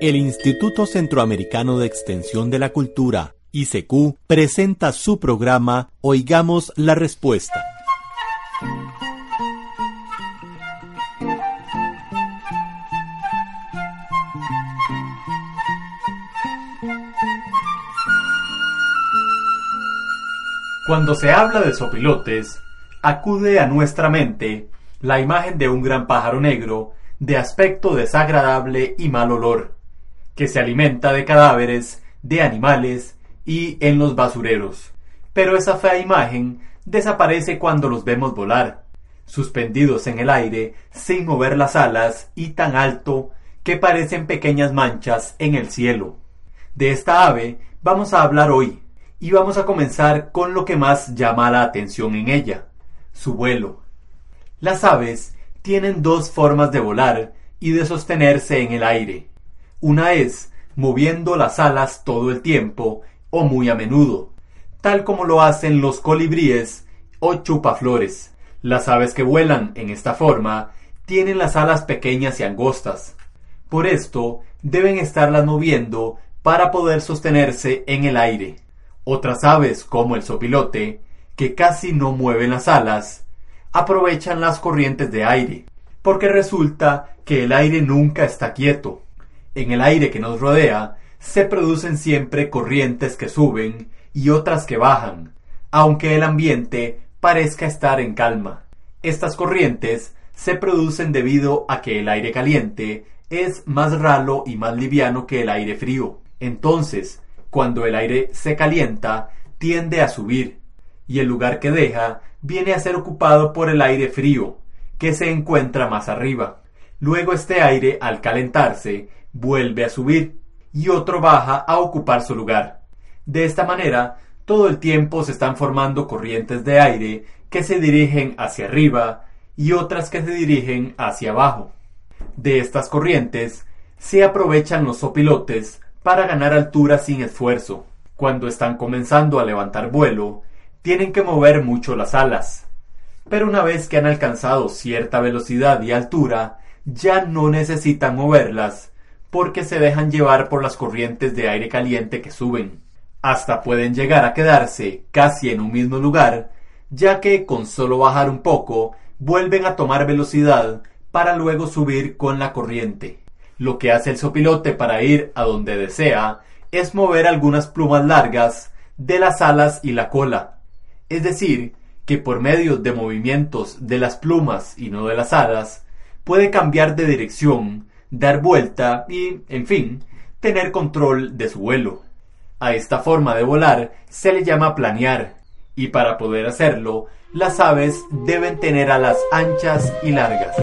El Instituto Centroamericano de Extensión de la Cultura, ICQ, presenta su programa Oigamos la Respuesta. Cuando se habla de sopilotes, acude a nuestra mente la imagen de un gran pájaro negro de aspecto desagradable y mal olor que se alimenta de cadáveres, de animales y en los basureros. Pero esa fea imagen desaparece cuando los vemos volar, suspendidos en el aire, sin mover las alas y tan alto que parecen pequeñas manchas en el cielo. De esta ave vamos a hablar hoy, y vamos a comenzar con lo que más llama la atención en ella, su vuelo. Las aves tienen dos formas de volar y de sostenerse en el aire. Una es moviendo las alas todo el tiempo o muy a menudo, tal como lo hacen los colibríes o chupaflores. Las aves que vuelan en esta forma tienen las alas pequeñas y angostas. Por esto deben estarlas moviendo para poder sostenerse en el aire. Otras aves, como el sopilote, que casi no mueven las alas, aprovechan las corrientes de aire, porque resulta que el aire nunca está quieto. En el aire que nos rodea se producen siempre corrientes que suben y otras que bajan, aunque el ambiente parezca estar en calma. Estas corrientes se producen debido a que el aire caliente es más ralo y más liviano que el aire frío. Entonces, cuando el aire se calienta, tiende a subir, y el lugar que deja viene a ser ocupado por el aire frío, que se encuentra más arriba. Luego este aire, al calentarse, vuelve a subir y otro baja a ocupar su lugar. De esta manera, todo el tiempo se están formando corrientes de aire que se dirigen hacia arriba y otras que se dirigen hacia abajo. De estas corrientes se aprovechan los sopilotes para ganar altura sin esfuerzo. Cuando están comenzando a levantar vuelo, tienen que mover mucho las alas. Pero una vez que han alcanzado cierta velocidad y altura, ya no necesitan moverlas porque se dejan llevar por las corrientes de aire caliente que suben. Hasta pueden llegar a quedarse casi en un mismo lugar, ya que con solo bajar un poco vuelven a tomar velocidad para luego subir con la corriente. Lo que hace el sopilote para ir a donde desea es mover algunas plumas largas de las alas y la cola. Es decir, que por medio de movimientos de las plumas y no de las alas, puede cambiar de dirección dar vuelta y, en fin, tener control de su vuelo. A esta forma de volar se le llama planear, y para poder hacerlo, las aves deben tener alas anchas y largas.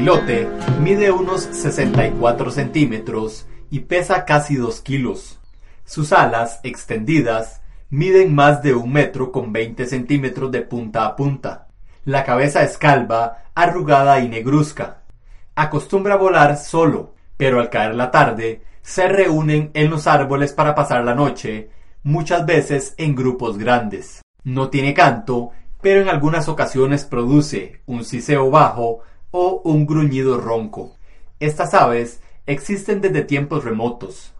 Sopilote mide unos 64 centímetros y pesa casi 2 kilos. Sus alas, extendidas, miden más de un metro con 20 centímetros de punta a punta. La cabeza es calva, arrugada y negruzca. Acostumbra volar solo, pero al caer la tarde se reúnen en los árboles para pasar la noche, muchas veces en grupos grandes. No tiene canto, pero en algunas ocasiones produce un siseo bajo o un gruñido ronco. Estas aves existen desde tiempos remotos.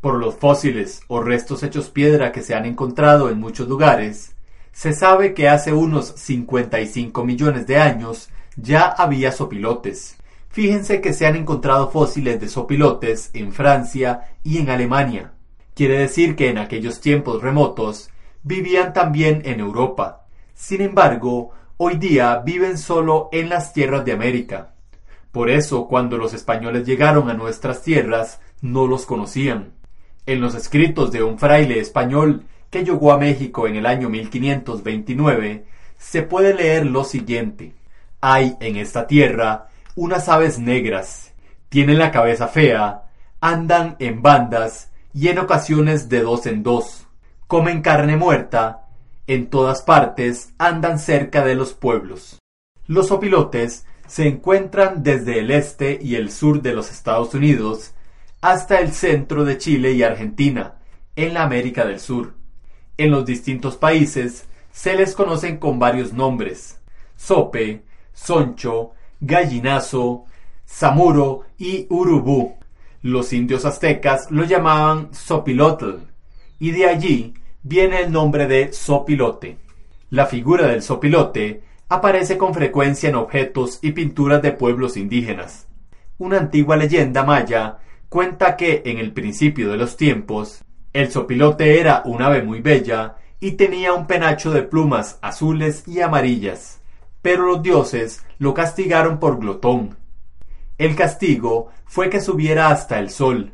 Por los fósiles o restos hechos piedra que se han encontrado en muchos lugares, se sabe que hace unos 55 millones de años ya había sopilotes. Fíjense que se han encontrado fósiles de sopilotes en Francia y en Alemania. Quiere decir que en aquellos tiempos remotos vivían también en Europa. Sin embargo, hoy día viven solo en las tierras de América. Por eso, cuando los españoles llegaron a nuestras tierras, no los conocían. En los escritos de un fraile español que llegó a México en el año 1529, se puede leer lo siguiente. Hay en esta tierra unas aves negras, tienen la cabeza fea, andan en bandas y en ocasiones de dos en dos, comen carne muerta, en todas partes andan cerca de los pueblos. Los opilotes se encuentran desde el este y el sur de los Estados Unidos hasta el centro de Chile y Argentina, en la América del Sur. En los distintos países se les conocen con varios nombres: sope, soncho, gallinazo, zamuro y urubú. Los indios aztecas lo llamaban sopilotl, y de allí viene el nombre de sopilote. La figura del sopilote aparece con frecuencia en objetos y pinturas de pueblos indígenas. Una antigua leyenda maya cuenta que en el principio de los tiempos, el sopilote era un ave muy bella y tenía un penacho de plumas azules y amarillas, pero los dioses lo castigaron por glotón. El castigo fue que subiera hasta el sol,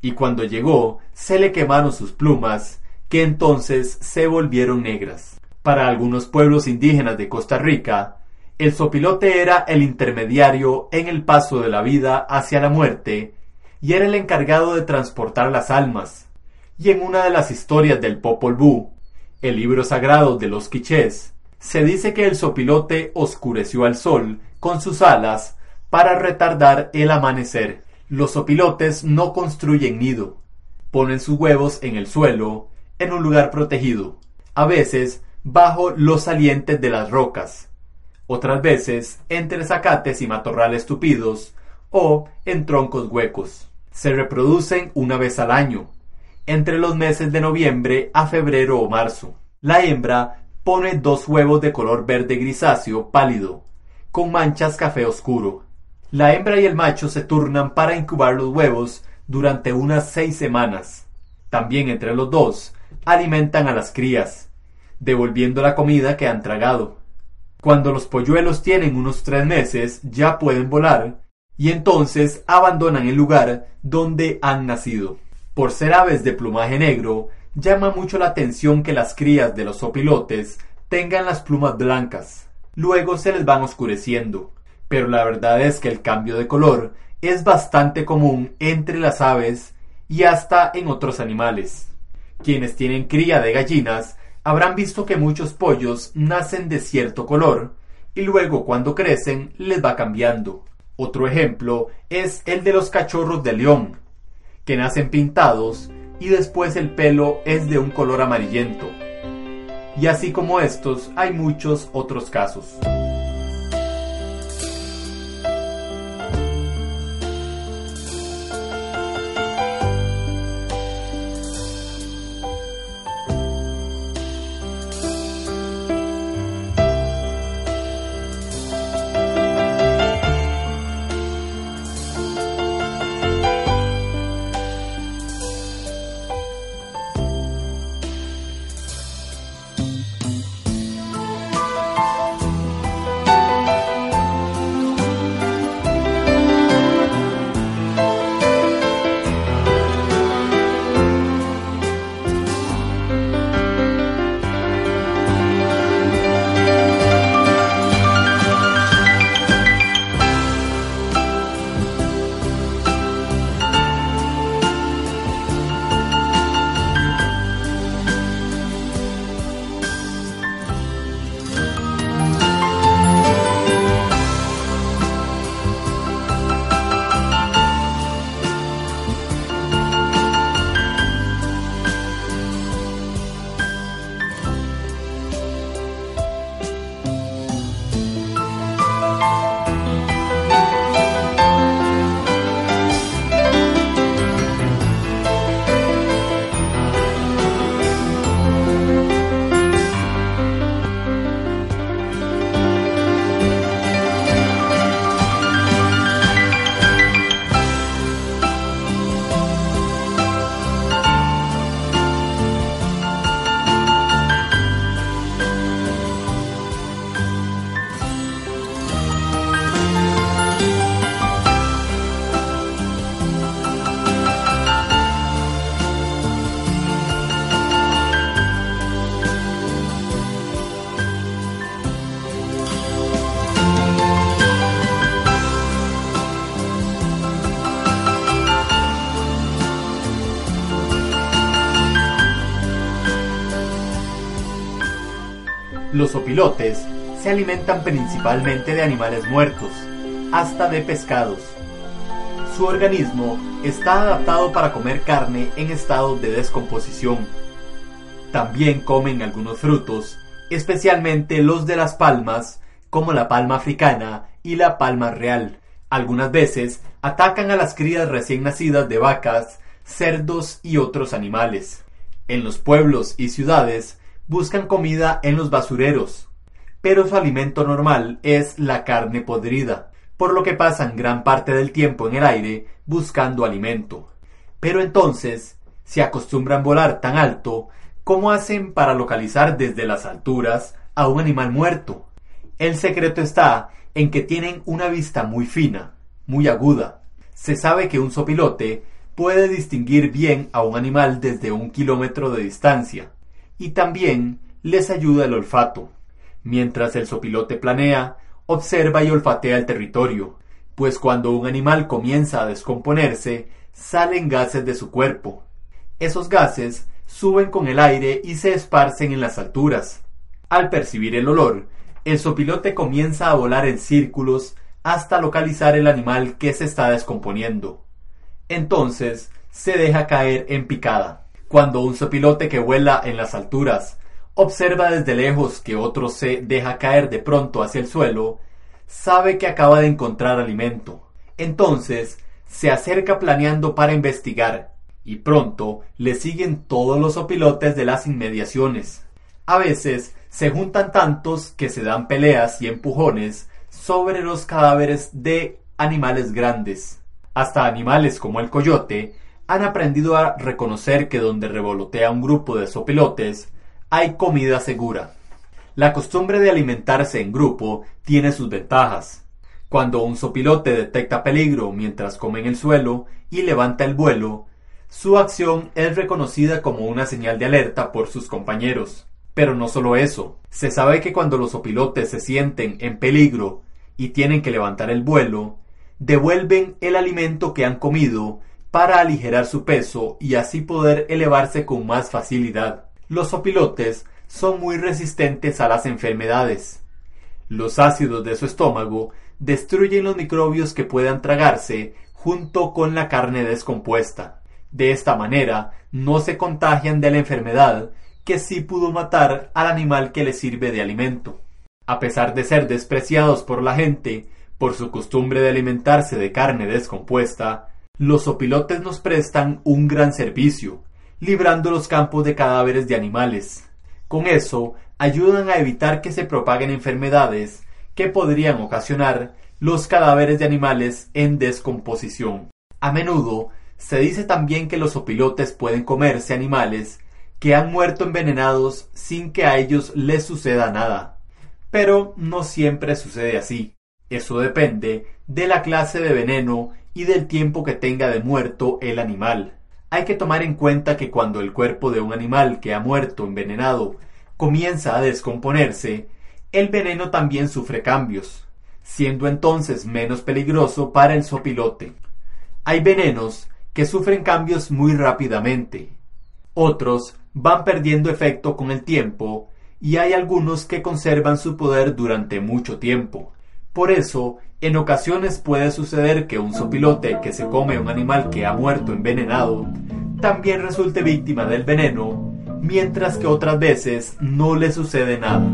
y cuando llegó se le quemaron sus plumas, que entonces se volvieron negras. Para algunos pueblos indígenas de Costa Rica, el sopilote era el intermediario en el paso de la vida hacia la muerte y era el encargado de transportar las almas. Y en una de las historias del Popol Vuh, el libro sagrado de los quichés, se dice que el sopilote oscureció al sol con sus alas para retardar el amanecer. Los sopilotes no construyen nido, ponen sus huevos en el suelo, en un lugar protegido, a veces bajo los salientes de las rocas, otras veces entre zacates y matorrales tupidos o en troncos huecos. Se reproducen una vez al año, entre los meses de noviembre a febrero o marzo. La hembra pone dos huevos de color verde grisáceo pálido, con manchas café oscuro. La hembra y el macho se turnan para incubar los huevos durante unas seis semanas. También entre los dos alimentan a las crías, devolviendo la comida que han tragado. Cuando los polluelos tienen unos tres meses ya pueden volar y entonces abandonan el lugar donde han nacido. Por ser aves de plumaje negro, llama mucho la atención que las crías de los opilotes tengan las plumas blancas. Luego se les van oscureciendo, pero la verdad es que el cambio de color es bastante común entre las aves y hasta en otros animales. Quienes tienen cría de gallinas habrán visto que muchos pollos nacen de cierto color y luego cuando crecen les va cambiando. Otro ejemplo es el de los cachorros de león, que nacen pintados y después el pelo es de un color amarillento. Y así como estos, hay muchos otros casos. Los opilotes se alimentan principalmente de animales muertos, hasta de pescados. Su organismo está adaptado para comer carne en estado de descomposición. También comen algunos frutos, especialmente los de las palmas, como la palma africana y la palma real. Algunas veces atacan a las crías recién nacidas de vacas, cerdos y otros animales. En los pueblos y ciudades buscan comida en los basureros, pero su alimento normal es la carne podrida, por lo que pasan gran parte del tiempo en el aire buscando alimento. Pero entonces se acostumbran volar tan alto como hacen para localizar desde las alturas a un animal muerto. El secreto está en que tienen una vista muy fina, muy aguda. Se sabe que un sopilote puede distinguir bien a un animal desde un kilómetro de distancia, y también les ayuda el olfato. Mientras el sopilote planea, observa y olfatea el territorio, pues cuando un animal comienza a descomponerse, salen gases de su cuerpo. Esos gases suben con el aire y se esparcen en las alturas. Al percibir el olor, el sopilote comienza a volar en círculos hasta localizar el animal que se está descomponiendo. Entonces se deja caer en picada. Cuando un sopilote que vuela en las alturas observa desde lejos que otro se deja caer de pronto hacia el suelo, sabe que acaba de encontrar alimento. Entonces se acerca planeando para investigar y pronto le siguen todos los sopilotes de las inmediaciones. A veces se juntan tantos que se dan peleas y empujones sobre los cadáveres de animales grandes. Hasta animales como el coyote han aprendido a reconocer que donde revolotea un grupo de sopilotes hay comida segura. La costumbre de alimentarse en grupo tiene sus ventajas. Cuando un sopilote detecta peligro mientras come en el suelo y levanta el vuelo, su acción es reconocida como una señal de alerta por sus compañeros. Pero no solo eso, se sabe que cuando los opilotes se sienten en peligro y tienen que levantar el vuelo, devuelven el alimento que han comido para aligerar su peso y así poder elevarse con más facilidad. Los opilotes son muy resistentes a las enfermedades. Los ácidos de su estómago destruyen los microbios que puedan tragarse junto con la carne descompuesta. De esta manera no se contagian de la enfermedad que sí pudo matar al animal que les sirve de alimento. A pesar de ser despreciados por la gente, por su costumbre de alimentarse de carne descompuesta, los opilotes nos prestan un gran servicio, librando los campos de cadáveres de animales. Con eso, ayudan a evitar que se propaguen enfermedades que podrían ocasionar los cadáveres de animales en descomposición. A menudo se dice también que los opilotes pueden comerse animales que han muerto envenenados sin que a ellos les suceda nada. Pero no siempre sucede así. Eso depende de la clase de veneno y del tiempo que tenga de muerto el animal. Hay que tomar en cuenta que cuando el cuerpo de un animal que ha muerto envenenado comienza a descomponerse, el veneno también sufre cambios, siendo entonces menos peligroso para el sopilote. Hay venenos que sufren cambios muy rápidamente. Otros van perdiendo efecto con el tiempo y hay algunos que conservan su poder durante mucho tiempo. Por eso, en ocasiones puede suceder que un sopilote que se come un animal que ha muerto envenenado también resulte víctima del veneno, mientras que otras veces no le sucede nada.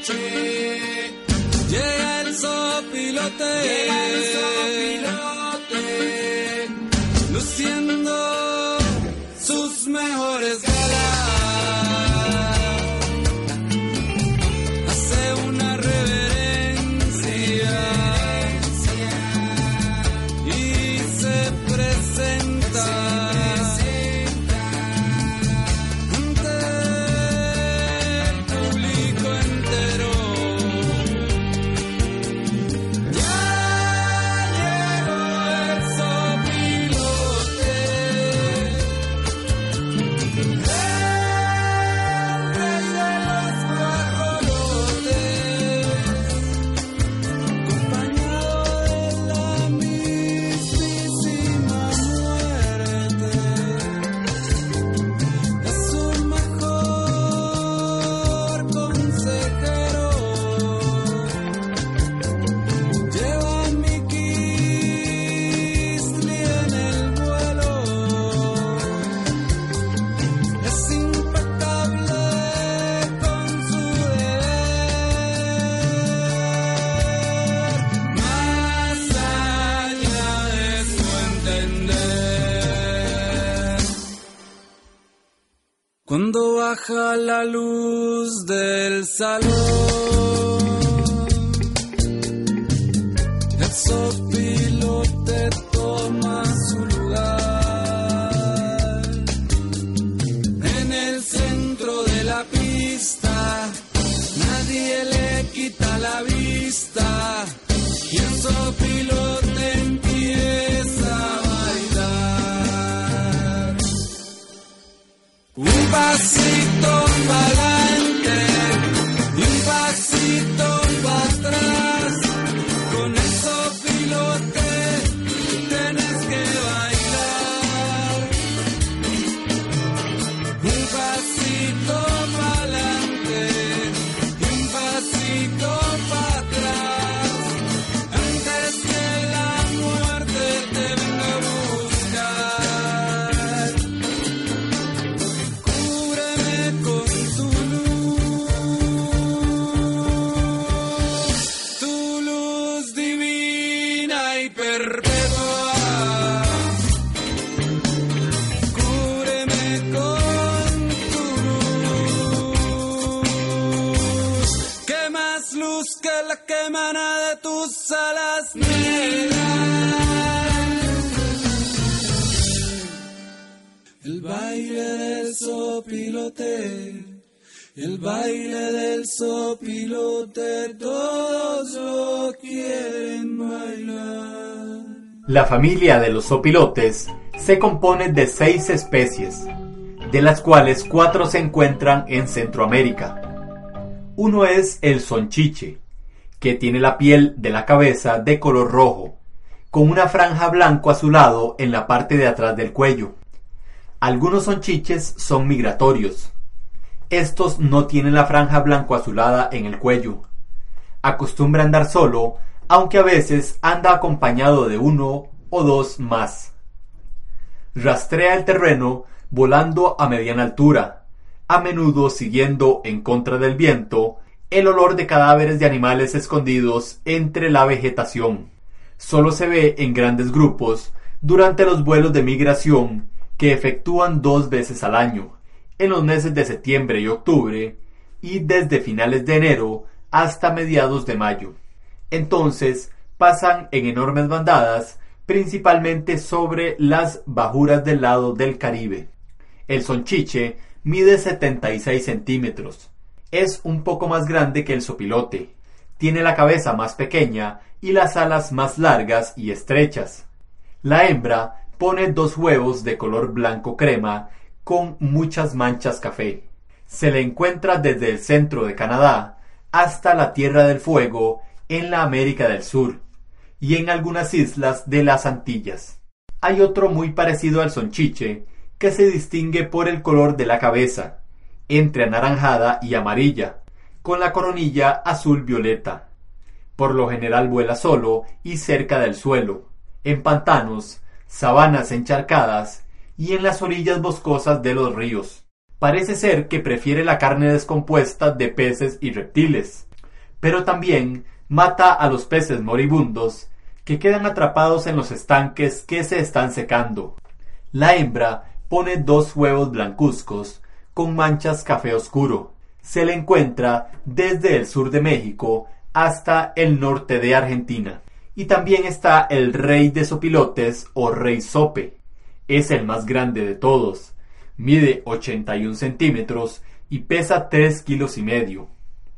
noche. Llega el. Llega el sopilote. Y luz que la que de tus alas negras. El baile del sopilote, el baile del sopilote, todos lo quieren bailar. La familia de los sopilotes se compone de seis especies, de las cuales cuatro se encuentran en Centroamérica. Uno es el sonchiche, que tiene la piel de la cabeza de color rojo, con una franja blanco azulado en la parte de atrás del cuello. Algunos sonchiches son migratorios. Estos no tienen la franja blanco azulada en el cuello. Acostumbra andar solo, aunque a veces anda acompañado de uno o dos más. Rastrea el terreno volando a mediana altura, a menudo siguiendo en contra del viento el olor de cadáveres de animales escondidos entre la vegetación. Solo se ve en grandes grupos durante los vuelos de migración que efectúan dos veces al año, en los meses de septiembre y octubre, y desde finales de enero hasta mediados de mayo. Entonces pasan en enormes bandadas, principalmente sobre las bajuras del lado del Caribe. El sonchiche mide 76 centímetros. Es un poco más grande que el sopilote. Tiene la cabeza más pequeña y las alas más largas y estrechas. La hembra pone dos huevos de color blanco crema con muchas manchas café. Se le encuentra desde el centro de Canadá hasta la Tierra del Fuego en la América del Sur y en algunas islas de las Antillas. Hay otro muy parecido al sonchiche que se distingue por el color de la cabeza, entre anaranjada y amarilla, con la coronilla azul violeta. Por lo general vuela solo y cerca del suelo, en pantanos, sabanas encharcadas y en las orillas boscosas de los ríos. Parece ser que prefiere la carne descompuesta de peces y reptiles, pero también mata a los peces moribundos que quedan atrapados en los estanques que se están secando. La hembra pone dos huevos blancuzcos con manchas café oscuro. Se le encuentra desde el sur de México hasta el norte de Argentina. Y también está el rey de sopilotes o rey sope. Es el más grande de todos. Mide 81 centímetros y pesa 3 kilos y medio.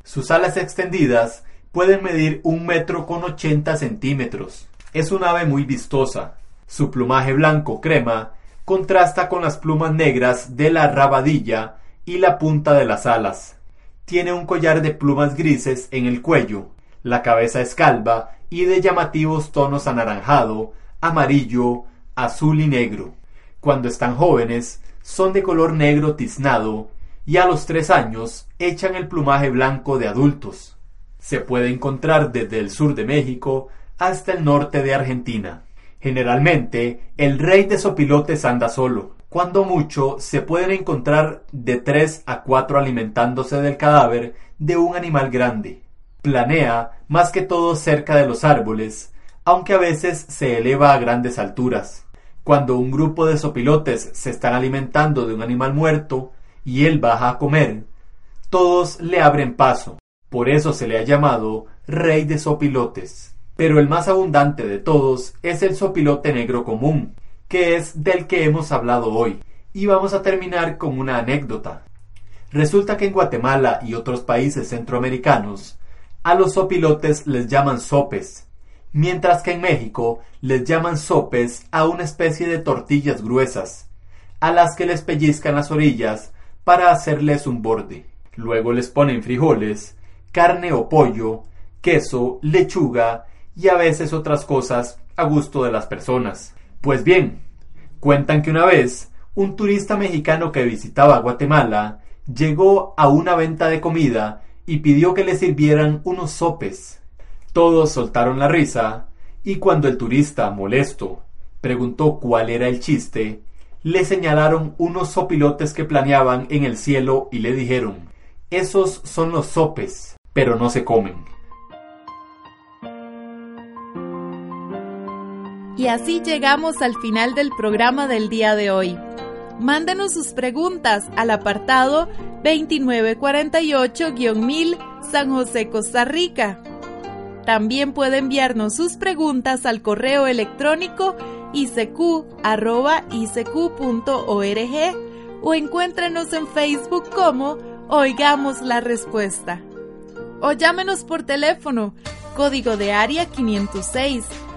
Sus alas extendidas pueden medir un metro con 80 centímetros. Es un ave muy vistosa. Su plumaje blanco crema contrasta con las plumas negras de la rabadilla y la punta de las alas. Tiene un collar de plumas grises en el cuello. La cabeza es calva y de llamativos tonos anaranjado, amarillo, azul y negro. Cuando están jóvenes, son de color negro tiznado y a los tres años echan el plumaje blanco de adultos. Se puede encontrar desde el sur de México hasta el norte de Argentina. Generalmente, el rey de sopilotes anda solo. Cuando mucho, se pueden encontrar de tres a cuatro alimentándose del cadáver de un animal grande. Planea más que todo cerca de los árboles, aunque a veces se eleva a grandes alturas. Cuando un grupo de sopilotes se están alimentando de un animal muerto y él baja a comer, todos le abren paso. Por eso se le ha llamado rey de sopilotes. Pero el más abundante de todos es el sopilote negro común, que es del que hemos hablado hoy. Y vamos a terminar con una anécdota. Resulta que en Guatemala y otros países centroamericanos a los sopilotes les llaman sopes, mientras que en México les llaman sopes a una especie de tortillas gruesas, a las que les pellizcan las orillas para hacerles un borde. Luego les ponen frijoles, carne o pollo, queso, lechuga y a veces otras cosas a gusto de las personas. Pues bien, cuentan que una vez un turista mexicano que visitaba Guatemala llegó a una venta de comida y pidió que le sirvieran unos sopes. Todos soltaron la risa, y cuando el turista, molesto, preguntó cuál era el chiste, le señalaron unos sopilotes que planeaban en el cielo y le dijeron, esos son los sopes, pero no se comen. Y así llegamos al final del programa del día de hoy. Mándenos sus preguntas al apartado 2948-1000 San José, Costa Rica. También puede enviarnos sus preguntas al correo electrónico icq.org o encuéntrenos en Facebook como Oigamos la Respuesta. O llámenos por teléfono, código de área 506,